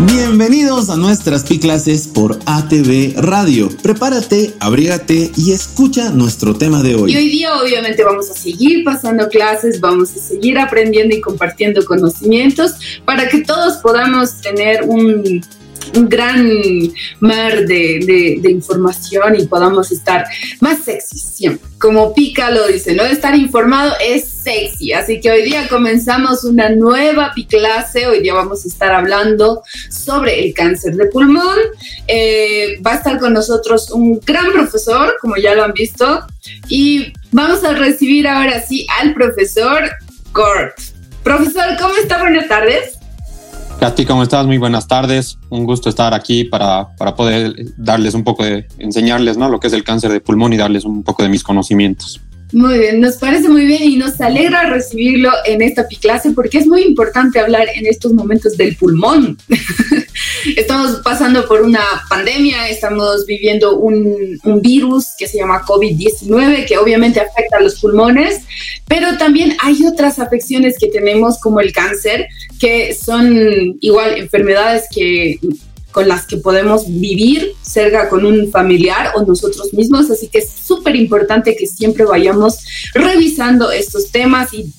Bienvenidos a nuestras Pi clases por ATV Radio. Prepárate, abrígate y escucha nuestro tema de hoy. Y hoy día obviamente vamos a seguir pasando clases, vamos a seguir aprendiendo y compartiendo conocimientos para que todos podamos tener un un gran mar de, información y podamos estar más sexy Como Pica lo dice, ¿no? Estar informado es sexy. Así que hoy día comenzamos una nueva clase. Hoy día vamos a estar hablando sobre el cáncer de pulmón. Eh, va a estar con nosotros un gran profesor, como ya lo han visto. Y vamos a recibir ahora sí al profesor Gort. Profesor, ¿cómo está? Buenas tardes. Katy, ¿cómo estás? Muy buenas tardes. Un gusto estar aquí para, para, poder darles un poco de, enseñarles ¿no? lo que es el cáncer de pulmón y darles un poco de mis conocimientos. Muy bien, nos parece muy bien y nos alegra recibirlo en esta clase porque es muy importante hablar en estos momentos del pulmón. estamos pasando por una pandemia, estamos viviendo un, un virus que se llama COVID-19 que obviamente afecta a los pulmones, pero también hay otras afecciones que tenemos como el cáncer, que son igual enfermedades que con las que podemos vivir cerca con un familiar o nosotros mismos. Así que es súper importante que siempre vayamos revisando estos temas y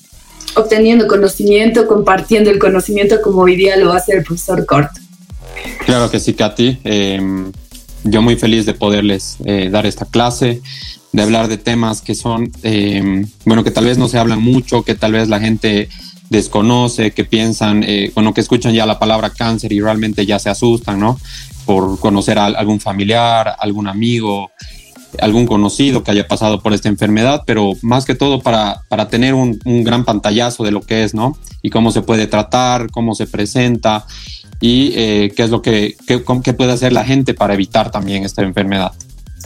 obteniendo conocimiento, compartiendo el conocimiento como hoy día lo hace el profesor Cort. Claro que sí, Katy. Em, yo muy feliz de poderles eh, dar esta clase, de hablar de temas que son, em, bueno, que tal vez no se hablan mucho, que tal vez la gente desconoce, que piensan, eh, bueno, que escuchan ya la palabra cáncer y realmente ya se asustan, ¿no? Por conocer a algún familiar, algún amigo, algún conocido que haya pasado por esta enfermedad, pero más que todo para, para tener un, gran pantallazo de lo que es, ¿no? Y cómo se puede tratar, cómo se presenta y eh, qué es lo que qué, qué puede hacer la gente para evitar también esta enfermedad.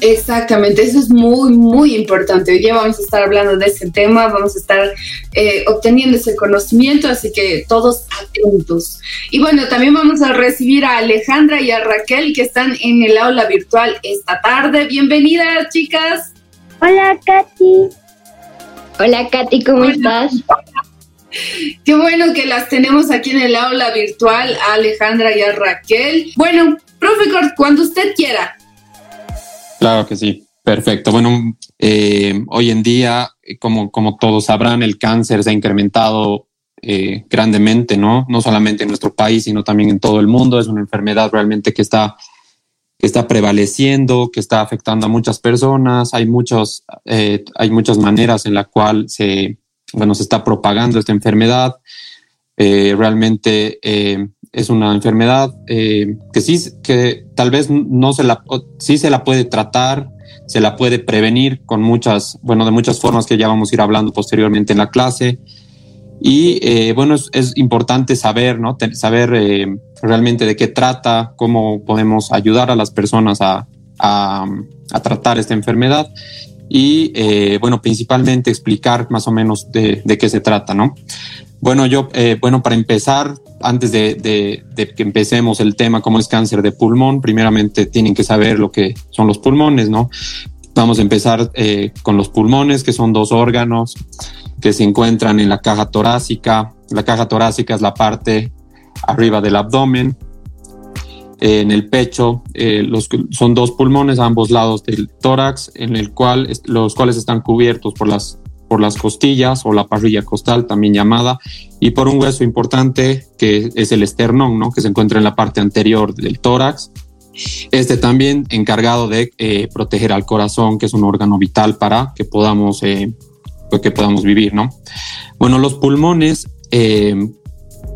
Exactamente, eso es muy, muy importante. Hoy día vamos a estar hablando de ese tema, vamos a estar eh, obteniendo ese conocimiento, así que todos atentos. Y bueno, también vamos a recibir a Alejandra y a Raquel que están en el aula virtual esta tarde. Bienvenidas, chicas. Hola, Katy. Hola, Katy, ¿cómo estás? Qué bueno que las tenemos aquí en el aula virtual, a Alejandra y a Raquel. Bueno, profe, cuando usted quiera. Claro que sí. Perfecto. Bueno, eh, hoy en día, como, como todos sabrán, el cáncer se ha incrementado eh, grandemente, ¿no? No solamente en nuestro país, sino también en todo el mundo. Es una enfermedad realmente que está, que está prevaleciendo, que está afectando a muchas personas. Hay, muchos, eh, hay muchas maneras en la cual se, bueno, se está propagando esta enfermedad. realmente es una enfermedad eh, que sí, que tal vez no se la, sí se la puede tratar, se la puede prevenir con muchas, bueno, de muchas formas que ya vamos a ir hablando posteriormente en la clase. Y eh, bueno, es, importante saber, ¿no? saber eh, realmente de qué trata, cómo podemos ayudar a las personas a, a, tratar esta enfermedad y, bueno, principalmente explicar más o menos de, de qué se trata, ¿no? Bueno, yo, bueno, para empezar, antes de, que empecemos el tema, cómo es cáncer de pulmón, primeramente tienen que saber lo que son los pulmones, ¿no? Vamos a empezar eh, con los pulmones, que son dos órganos que se encuentran en la caja torácica. La caja torácica es la parte arriba del abdomen. en el pecho eh, los, son dos pulmones a ambos lados del tórax, en el cual los cuales están cubiertos por las por las costillas o la parrilla costal, también llamada, y por un hueso importante que es el esternón, ¿no? que se encuentra en la parte anterior del tórax. Este también encargado de eh, proteger al corazón, que es un órgano vital para que podamos, eh, pues, que podamos vivir. ¿no? Bueno, los pulmones eh,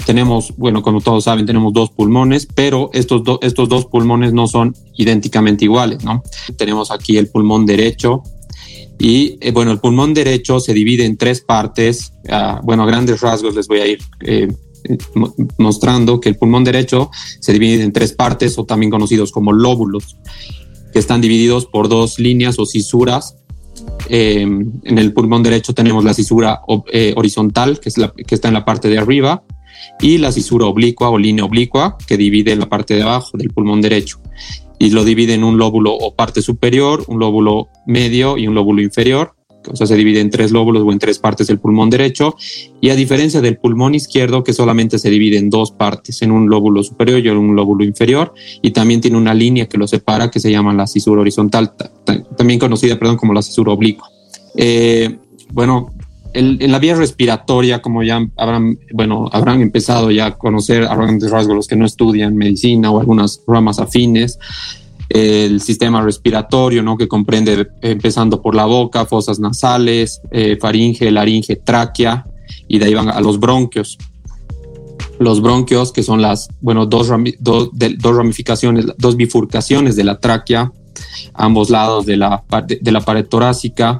tenemos, bueno, como todos saben, tenemos dos pulmones, pero estos, estos dos pulmones no son idénticamente iguales, ¿no? Tenemos aquí el pulmón derecho, y eh, bueno, el pulmón derecho se divide en tres partes. Ah, bueno, a grandes rasgos les voy a ir eh, mostrando que el pulmón derecho se divide en tres partes o también conocidos como lóbulos, que están divididos por dos líneas o cisuras. Em, en el pulmón derecho tenemos la cisura eh, horizontal, que, es la, que está en la parte de arriba, y la cisura oblicua o línea oblicua, que divide la parte de abajo del pulmón derecho y lo divide en un lóbulo o parte superior, un lóbulo medio y un lóbulo inferior. o sea, se divide en tres lóbulos o en tres partes el pulmón derecho, y a diferencia del pulmón izquierdo, que solamente se divide en dos partes, en un lóbulo superior y en un lóbulo inferior, y también tiene una línea que lo separa que se llama la cisura horizontal, también conocida, perdón, como la cisura oblicua. Eh, bueno, en la vía respiratoria, como ya habrán, bueno, habrán empezado ya a conocer a grandes rasgos los que no estudian medicina o algunas ramas afines, el sistema respiratorio, ¿no? Que comprende empezando por la boca, fosas nasales, eh, faringe, laringe, tráquea, y de ahí van a los bronquios. Los bronquios, que son las, bueno, dos, dos, ramificaciones, dos bifurcaciones de la tráquea, ambos lados de la, de la pared torácica.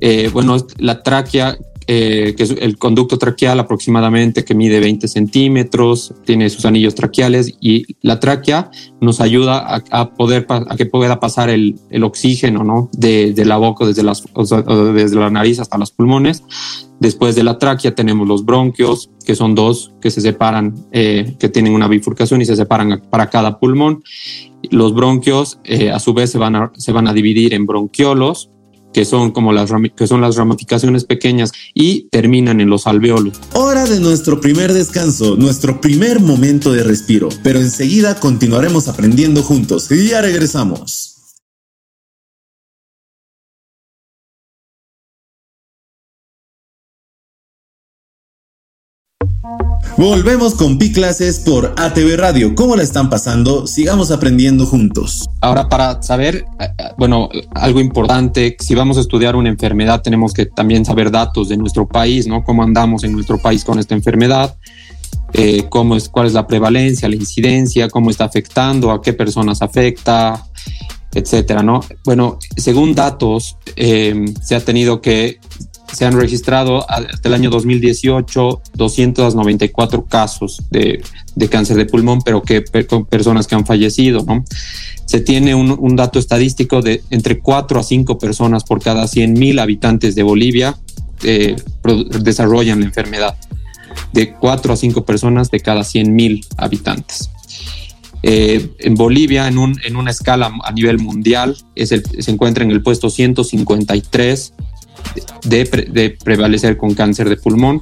Eh, bueno, la tráquea eh, que es el conducto traqueal aproximadamente que mide 20 centímetros, tiene sus anillos traqueales y la tráquea nos ayuda a, poder a que pueda pasar el, el oxígeno ¿no? de, de, la boca desde, las, desde la nariz hasta los pulmones. Después de la tráquea tenemos los bronquios, que son dos que se separan, eh, que tienen una bifurcación y se separan para cada pulmón. Los bronquios a su vez se van se van a dividir en bronquiolos, que son como las, que son las ramificaciones pequeñas y terminan en los alveolos. Hora de nuestro primer descanso, nuestro primer momento de respiro, pero enseguida continuaremos aprendiendo juntos y ya regresamos. Volvemos con Pi Clases por ATV Radio. ¿Cómo la están pasando? Sigamos aprendiendo juntos. Ahora, para saber, eh, eh, bueno, algo importante, si vamos a estudiar una enfermedad, tenemos que también saber datos de nuestro país, ¿no? Cómo andamos en nuestro país con esta enfermedad. Eh, cómo es, cuál es la prevalencia, la incidencia, cómo está afectando, a qué personas afecta, etcétera, ¿no? Bueno, según datos, se ha tenido que se han registrado hasta el año 2018 294 casos de, cáncer de pulmón, pero que con personas que han fallecido, ¿no? Se tiene un, dato estadístico de entre 4 a 5 personas por cada 100 mil habitantes de Bolivia eh, desarrollan la enfermedad. De 4 a 5 personas de cada 100 mil habitantes. Eh, en Bolivia, en, un, en, una escala a nivel mundial, se encuentra en el puesto 153 de, prevalecer con cáncer de pulmón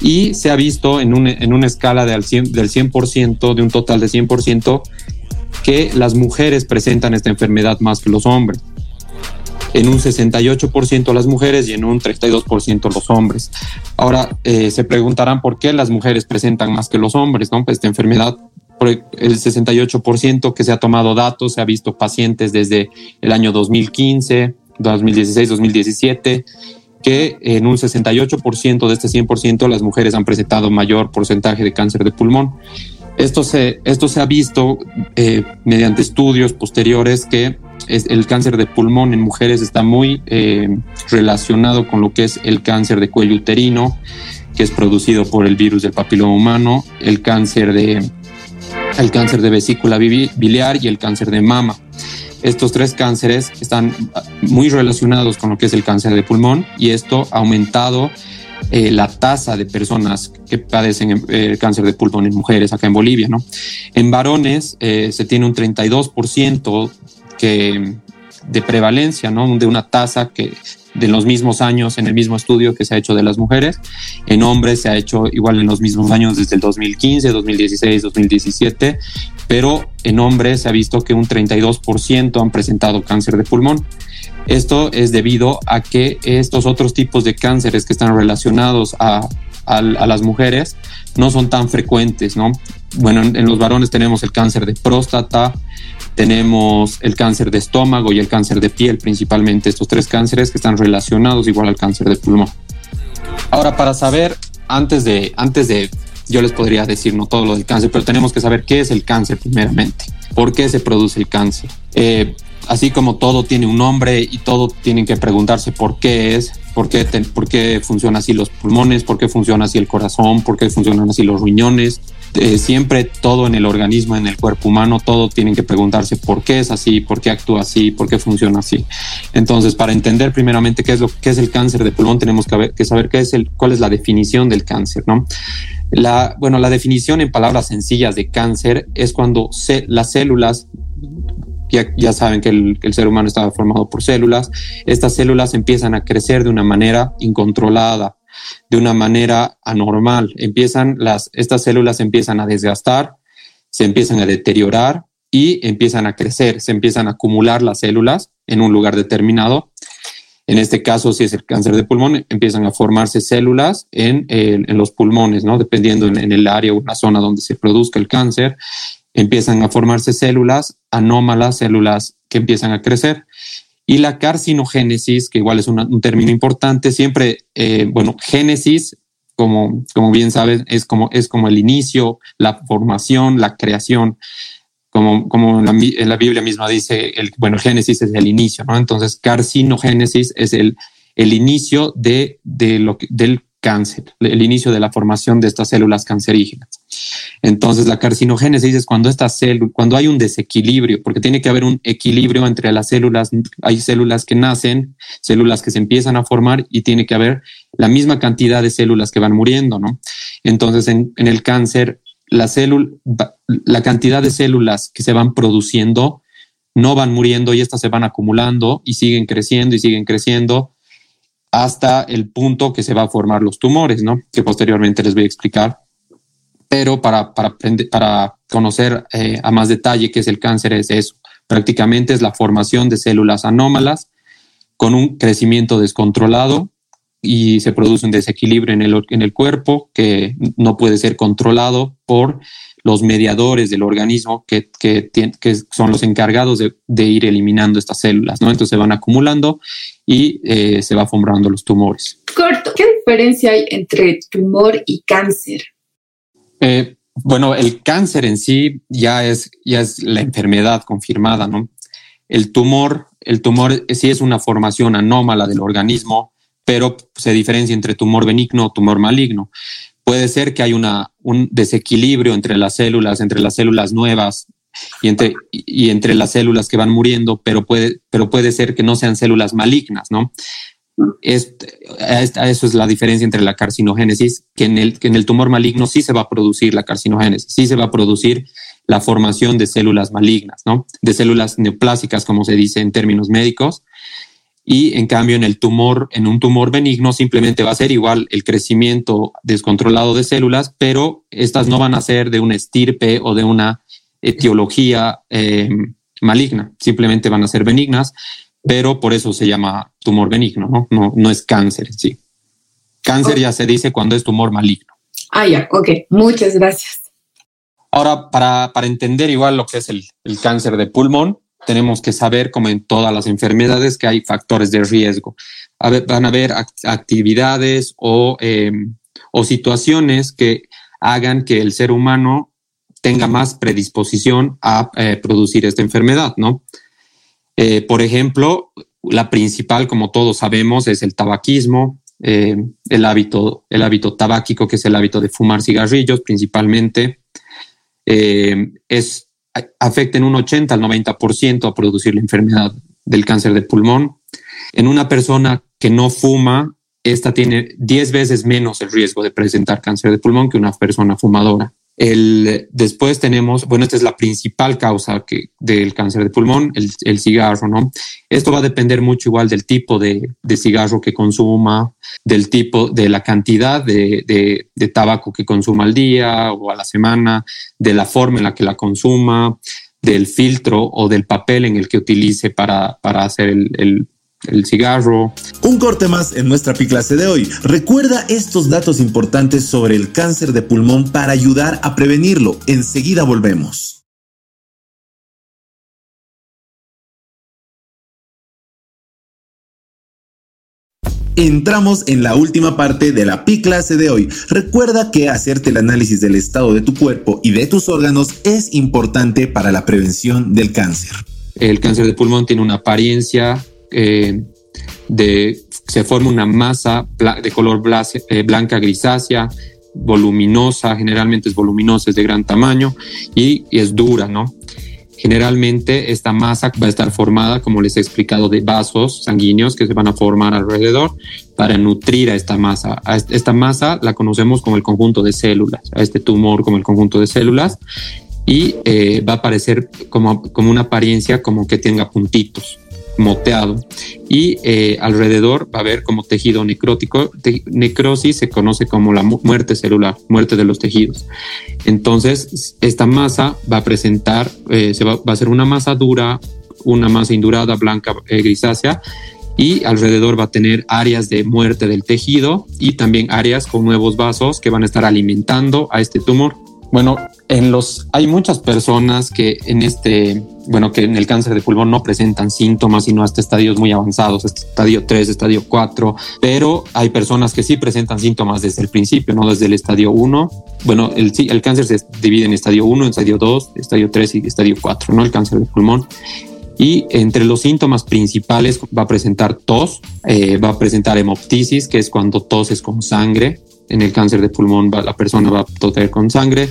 y se ha visto en, una escala del 100%, de un total de 100%, que las mujeres presentan esta enfermedad más que los hombres. En un 68% las mujeres y en un 32% los hombres. Ahora, eh, se preguntarán por qué las mujeres presentan más que los hombres, ¿no? Pues esta enfermedad, el 68% que se ha tomado datos, se ha visto pacientes desde el año 2015, 2016-2017, que en un 68% de este 100% las mujeres han presentado mayor porcentaje de cáncer de pulmón. Esto se, esto se ha visto eh, mediante estudios posteriores que el cáncer de pulmón en mujeres está muy eh, relacionado con lo que es el cáncer de cuello uterino, que es producido por el virus del papiloma humano, el cáncer de, el cáncer de vesícula biliar y el cáncer de mama. Estos tres cánceres están muy relacionados con lo que es el cáncer de pulmón y esto ha aumentado eh, la tasa de personas que padecen eh, cáncer de pulmón en mujeres acá en Bolivia. ¿no? En varones eh, se tiene un 32% que, de prevalencia, ¿no? de una tasa que de los mismos años en el mismo estudio que se ha hecho de las mujeres. En hombres se ha hecho igual en los mismos años desde el 2015, 2016, 2017, pero en hombres se ha visto que un 32% han presentado cáncer de pulmón. Esto es debido a que estos otros tipos de cánceres que están relacionados a, las mujeres no son tan frecuentes, ¿no? Bueno, en los varones tenemos el cáncer de próstata, tenemos el cáncer de estómago y el cáncer de piel, principalmente estos tres cánceres que están relacionados igual al cáncer de pulmón. Ahora, para saber, antes de, antes de, yo les podría decir no todo lo del cáncer, pero tenemos que saber qué es el cáncer primeramente, por qué se produce el cáncer. Eh, así como todo tiene un nombre y todo tienen que preguntarse por qué es, por qué, por qué funcionan así los pulmones, por qué funciona así el corazón, por qué funcionan así los riñones, eh, siempre todo en el organismo, en el cuerpo humano, todo tienen que preguntarse por qué es así, por qué actúa así, por qué funciona así. Entonces, para entender primeramente qué es lo que es el cáncer de pulmón, tenemos que, saber qué es el, cuál es la definición del cáncer, ¿no? La, bueno, la definición en palabras sencillas de cáncer es cuando las células ya, ya saben que el, el, ser humano estaba formado por células. Estas células empiezan a crecer de una manera incontrolada, de una manera anormal. Empiezan las, estas células empiezan a desgastar, se empiezan a deteriorar y empiezan a crecer, se empiezan a acumular las células en un lugar determinado. En este caso, si es el cáncer de pulmón, empiezan a formarse células en, en los pulmones, ¿no? Dependiendo en, en, el área o la zona donde se produzca el cáncer, empiezan a formarse células anómalas, células que empiezan a crecer. Y la carcinogénesis, que igual es un término importante, siempre, eh, bueno, génesis, como, como bien sabes, es como, es como el inicio, la formación, la creación como, como la, la, Biblia misma dice, el, bueno, Génesis es el inicio, ¿no? Entonces, carcinogénesis es el, el inicio de, de lo que, del cáncer, el inicio de la formación de estas células cancerígenas. Entonces, la carcinogénesis es cuando esta célula, cuando hay un desequilibrio, porque tiene que haber un equilibrio entre las células, hay células que nacen, células que se empiezan a formar y tiene que haber la misma cantidad de células que van muriendo, ¿no? Entonces, en, en el cáncer, la célula, la cantidad de células que se van produciendo no van muriendo y estas se van acumulando y siguen creciendo y siguen creciendo hasta el punto que se va a formar los tumores, ¿no? Que posteriormente les voy a explicar. Pero para, para, para conocer eh, a más detalle qué es el cáncer es eso. Prácticamente es la formación de células anómalas con un crecimiento descontrolado y se produce un desequilibrio en el, en el cuerpo que no puede ser controlado por los mediadores del organismo que, que, que son los encargados de, de, ir eliminando estas células, ¿no? Entonces se van acumulando y eh, se va formando los tumores. Corto, ¿qué diferencia hay entre tumor y cáncer? Eh, bueno, el cáncer en sí ya es, ya es la enfermedad confirmada, ¿no? El tumor, el tumor sí es una formación anómala del organismo, pero se diferencia entre tumor benigno o tumor maligno. Puede ser que hay una, un desequilibrio entre las células, entre las células nuevas y entre, y entre las células que van muriendo, pero puede, pero puede ser que no sean células malignas, ¿no? Es, eso es la diferencia entre la carcinogénesis, que en, el, que en el tumor maligno sí se va a producir la carcinogénesis, sí se va a producir la formación de células malignas, ¿no? De células neoplásicas, como se dice en términos médicos, y en cambio en el tumor, en un tumor benigno simplemente va a ser igual el crecimiento descontrolado de células, pero estas no van a ser de una estirpe o de una etiología eh, maligna, simplemente van a ser benignas, pero por eso se llama tumor benigno, ¿no? No, no es cáncer en sí. Cáncer okay. ya se dice cuando es tumor maligno. Ah, ya, ok, muchas gracias. Ahora, para, para entender igual lo que es el, el cáncer de pulmón, tenemos que saber, como en todas las enfermedades, que hay factores de riesgo. Van a haber actividades o, eh, o situaciones que hagan que el ser humano tenga más predisposición a eh, producir esta enfermedad, ¿no? Eh, por ejemplo, la principal, como todos sabemos, es el tabaquismo, eh, el hábito, el hábito tabáquico, que es el hábito de fumar cigarrillos principalmente. Es afecta en un 80 al 90% a producir la enfermedad del cáncer de pulmón. En una persona que no fuma, esta tiene 10 veces menos el riesgo de presentar cáncer de pulmón que una persona fumadora. El, después tenemos, bueno, esta es la principal causa que, del cáncer de pulmón, el, el, cigarro, ¿no? Esto va a depender mucho igual del tipo de, de cigarro que consuma, del tipo, de la cantidad de, de, tabaco que consuma al día o a la semana, de la forma en la que la consuma, del filtro o del papel en el que utilice para, para hacer el, el el cigarro. Un corte más en nuestra clase de hoy. Recuerda estos datos importantes sobre el cáncer de pulmón para ayudar a prevenirlo. Enseguida volvemos. Entramos en la última parte de la PI clase de hoy. Recuerda que hacerte el análisis del estado de tu cuerpo y de tus órganos es importante para la prevención del cáncer. El cáncer de pulmón tiene una apariencia eh, de, se forma una masa de color eh, blanca grisácea, voluminosa, generalmente es voluminosa, es de gran tamaño y, es dura, ¿no? Generalmente esta masa va a estar formada, como les he explicado, de vasos sanguíneos que se van a formar alrededor para nutrir a esta masa. Esta masa la conocemos como el conjunto de células, a este tumor como el conjunto de células y eh, va a aparecer como, como una apariencia como que tenga puntitos moteado y eh, alrededor va a haber como tejido necrótico. necrosis se conoce como la muerte celular, muerte de los tejidos. Entonces, esta masa va a presentar, eh, se va, a ser una masa dura, una masa indurada, blanca, eh, grisácea, y alrededor va a tener áreas de muerte del tejido y también áreas con nuevos vasos que van a estar alimentando a este tumor. Bueno, en los hay muchas personas que en este, bueno, que en el cáncer de pulmón no presentan síntomas, sino hasta estadios muy avanzados, estadio 3, estadio 4, pero hay personas que sí presentan síntomas desde el principio, no desde el estadio 1. Bueno, el, el cáncer se divide en estadio 1, estadio 2, estadio 3 y estadio 4, ¿no? El cáncer de pulmón. Y entre los síntomas principales va a presentar tos, eh, va a presentar hemoptisis, que es cuando toses con sangre, en el cáncer de pulmón la persona va a toser con sangre.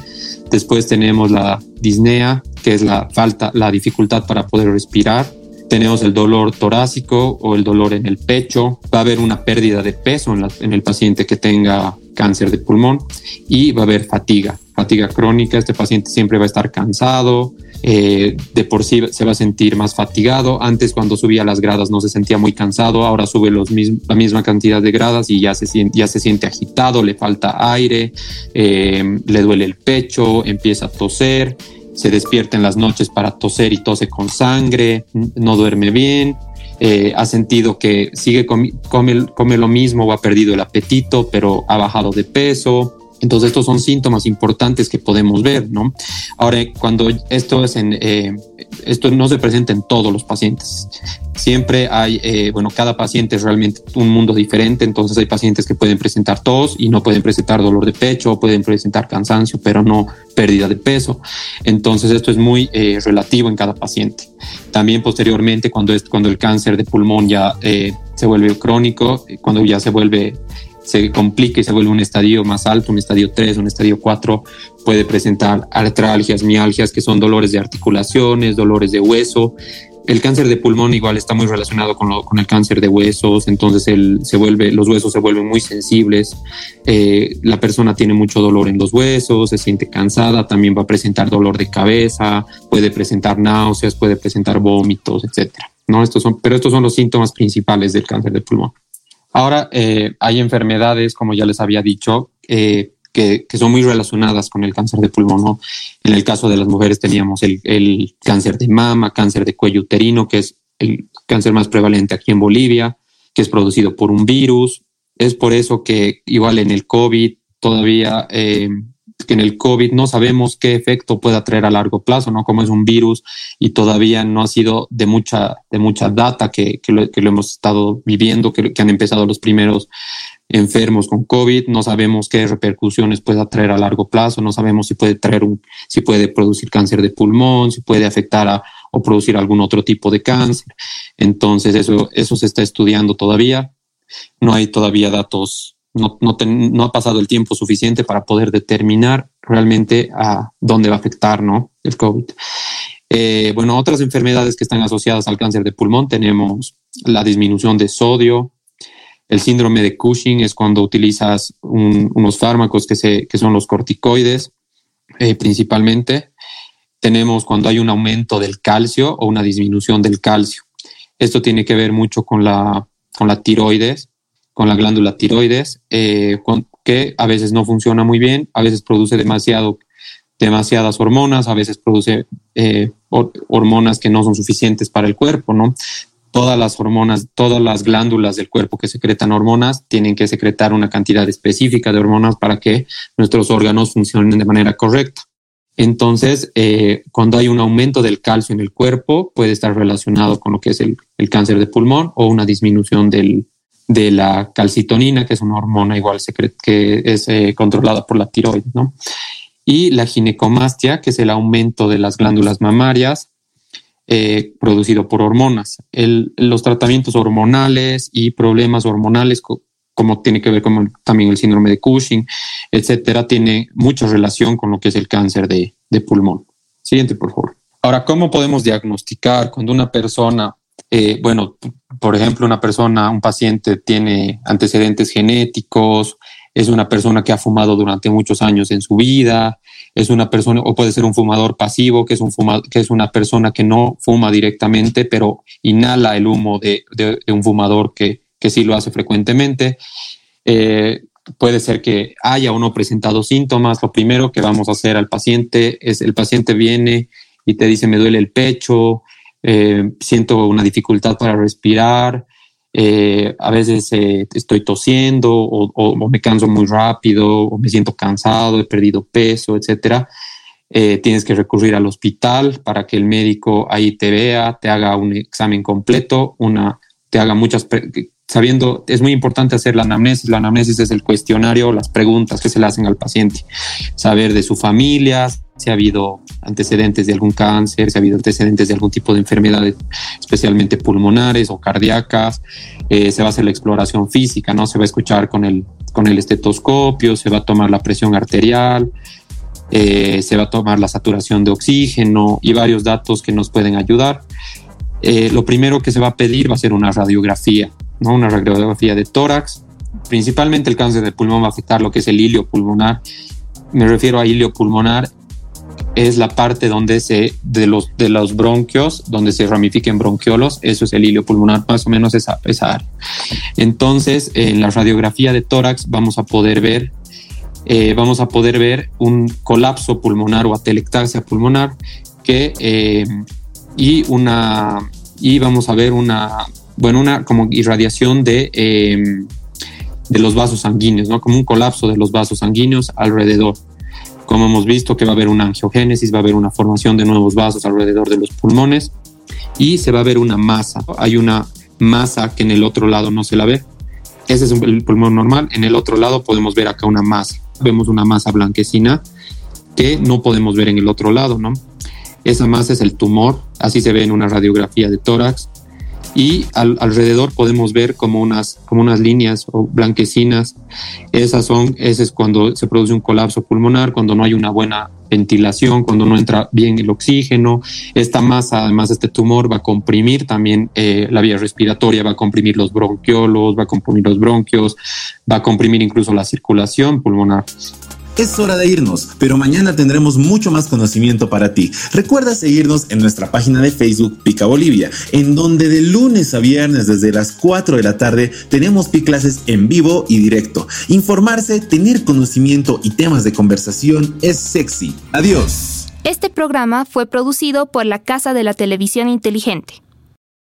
Después tenemos la disnea, que es la falta, la dificultad para poder respirar. Tenemos el dolor torácico o el dolor en el pecho. Va a haber una pérdida de peso en, en el paciente que tenga cáncer de pulmón y va a haber fatiga, fatiga crónica. Este paciente siempre va a estar cansado, eh, de por sí se va a sentir más fatigado. Antes cuando subía las gradas no se sentía muy cansado, ahora sube los la misma cantidad de gradas y ya se, siente, ya se siente agitado, le falta aire, eh, le duele el pecho, empieza a toser, se despierta en las noches para toser y tose con sangre, no duerme bien. Eh, ha sentido que sigue come, come lo mismo o ha perdido el apetito, pero ha bajado de peso, entonces estos son síntomas importantes que podemos ver, ¿no? Ahora, cuando esto es en, eh, esto no se presenta en todos los pacientes. Siempre hay, eh, bueno, cada paciente es realmente un mundo diferente, entonces hay pacientes que pueden presentar tos y no pueden presentar dolor de pecho, pueden presentar cansancio, pero no pérdida de peso. Entonces esto es muy eh, relativo en cada paciente. También posteriormente, cuando, es, cuando el cáncer de pulmón ya se vuelve crónico, cuando ya se vuelve se complica y se vuelve un estadio más alto, un estadio 3, un estadio 4, puede presentar artralgias, mialgias, que son dolores de articulaciones, dolores de hueso. El cáncer de pulmón igual está muy relacionado con, con el cáncer de huesos, entonces el, se vuelve, los huesos se vuelven muy sensibles, eh, la persona tiene mucho dolor en los huesos, se siente cansada, también va a presentar dolor de cabeza, puede presentar náuseas, puede presentar vómitos, etcétera. ¿no? Estos son, pero estos son los síntomas principales del cáncer de pulmón. Ahora, eh, hay enfermedades, como ya les había dicho, eh, que, son muy relacionadas con el cáncer de pulmón. En el caso de las mujeres teníamos el, cáncer de mama, cáncer de cuello uterino, que es el cáncer más prevalente aquí en Bolivia, que es producido por un virus. Es por eso que igual en el COVID todavía eh, que en el COVID no sabemos qué efecto pueda traer a largo plazo, ¿no? Como es un virus y todavía no ha sido de mucha, de mucha data que, que, lo, hemos estado viviendo, que, que han empezado los primeros enfermos con COVID, no sabemos qué repercusiones pueda traer a largo plazo, no sabemos si puede traer un, si puede producir cáncer de pulmón, si puede afectar a, o producir algún otro tipo de cáncer. Entonces, eso, eso se está estudiando todavía. No hay todavía datos no, no, ha pasado el tiempo suficiente para poder determinar realmente a dónde va a afectar el COVID. Eh, bueno, otras enfermedades que están asociadas al cáncer de pulmón tenemos la disminución de sodio, el síndrome de Cushing es cuando utilizas unos fármacos que, se, que son los corticoides eh, principalmente. Tenemos cuando hay un aumento del calcio o una disminución del calcio. Esto tiene que ver mucho con la, con la tiroides con la glándula tiroides, eh, que a veces no funciona muy bien, a veces produce demasiado, demasiadas hormonas, a veces produce eh, hormonas que no son suficientes para el cuerpo, ¿no? Todas las hormonas, todas las glándulas del cuerpo que secretan hormonas tienen que secretar una cantidad específica de hormonas para que nuestros órganos funcionen de manera correcta. Entonces, eh, cuando hay un aumento del calcio en el cuerpo, puede estar relacionado con lo que es el, el cáncer de pulmón o una disminución del, de la calcitonina, que es una hormona igual que es eh, controlada por la tiroides, ¿no? Y la ginecomastia, que es el aumento de las glándulas mamarias eh, producido por hormonas. los tratamientos hormonales y problemas hormonales, como tiene que ver con también el síndrome de Cushing, etcétera, tiene mucha relación con lo que es el cáncer de, de pulmón. Siguiente, por favor. Ahora, ¿cómo podemos diagnosticar cuando una persona eh, bueno, por ejemplo, una persona, un paciente tiene antecedentes genéticos, es una persona que ha fumado durante muchos años en su vida, es una persona, o puede ser un fumador pasivo, que es, un que es una persona que no fuma directamente, pero inhala el humo de, un fumador que, que, sí lo hace frecuentemente. Eh, puede ser que haya o no presentado síntomas. Lo primero que vamos a hacer al paciente es el paciente viene y te dice me duele el pecho, eh, siento una dificultad para respirar, eh, a veces eh, estoy tosiendo o, me canso muy rápido o me siento cansado, he perdido peso, etcétera. tienes que recurrir al hospital para que el médico ahí te vea, te haga un examen completo, una, te haga muchas sabiendo, es muy importante hacer la anamnesis. La anamnesis es el cuestionario, las preguntas que se le hacen al paciente. Saber de su familia, si ha habido antecedentes de algún cáncer, si ha habido antecedentes de algún tipo de enfermedades, especialmente pulmonares o cardíacas. Eh, se va a hacer la exploración física, ¿no? Se va a escuchar con el, con el estetoscopio, se va a tomar la presión arterial, eh, se va a tomar la saturación de oxígeno y varios datos que nos pueden ayudar. Eh, lo primero que se va a pedir va a ser una radiografía ¿no? una radiografía de tórax. Principalmente el cáncer de pulmón va a afectar lo que es el hilio pulmonar. Me refiero a hilio pulmonar, es la parte donde se, de los, de los bronquios, donde se ramifiquen bronquiolos, eso es el hilio pulmonar, más o menos esa, esa área. Entonces, en la radiografía de tórax vamos a poder ver eh, vamos a poder ver un colapso pulmonar o atelectasia pulmonar que, eh, y, una, y vamos a ver una bueno, una como irradiación de, em, de los vasos sanguíneos, ¿no? Como un colapso de los vasos sanguíneos alrededor. Como hemos visto que va a haber una angiogénesis, va a haber una formación de nuevos vasos alrededor de los pulmones y se va a ver una masa. Hay una masa que en el otro lado no se la ve. Ese es el pulmón normal. En el otro lado podemos ver acá una masa. Vemos una masa blanquecina que no podemos ver en el otro lado, ¿no? Esa masa es el tumor, así se ve en una radiografía de tórax y alrededor podemos ver como unas, como unas líneas o blanquecinas. Esas son, ese es cuando se produce un colapso pulmonar, cuando no hay una buena ventilación, cuando no entra bien el oxígeno. Esta masa, además, este tumor va a comprimir también eh, la vía respiratoria, va a comprimir los bronquiolos, va a comprimir los bronquios, va a comprimir incluso la circulación pulmonar. Es hora de irnos, pero mañana tendremos mucho más conocimiento para ti. Recuerda seguirnos en nuestra página de Facebook Pica Bolivia, en donde de lunes a viernes desde las 4 de la tarde tenemos clases en vivo y directo. Informarse, tener conocimiento y temas de conversación es sexy. Adiós. Este programa fue producido por la Casa de la Televisión Inteligente.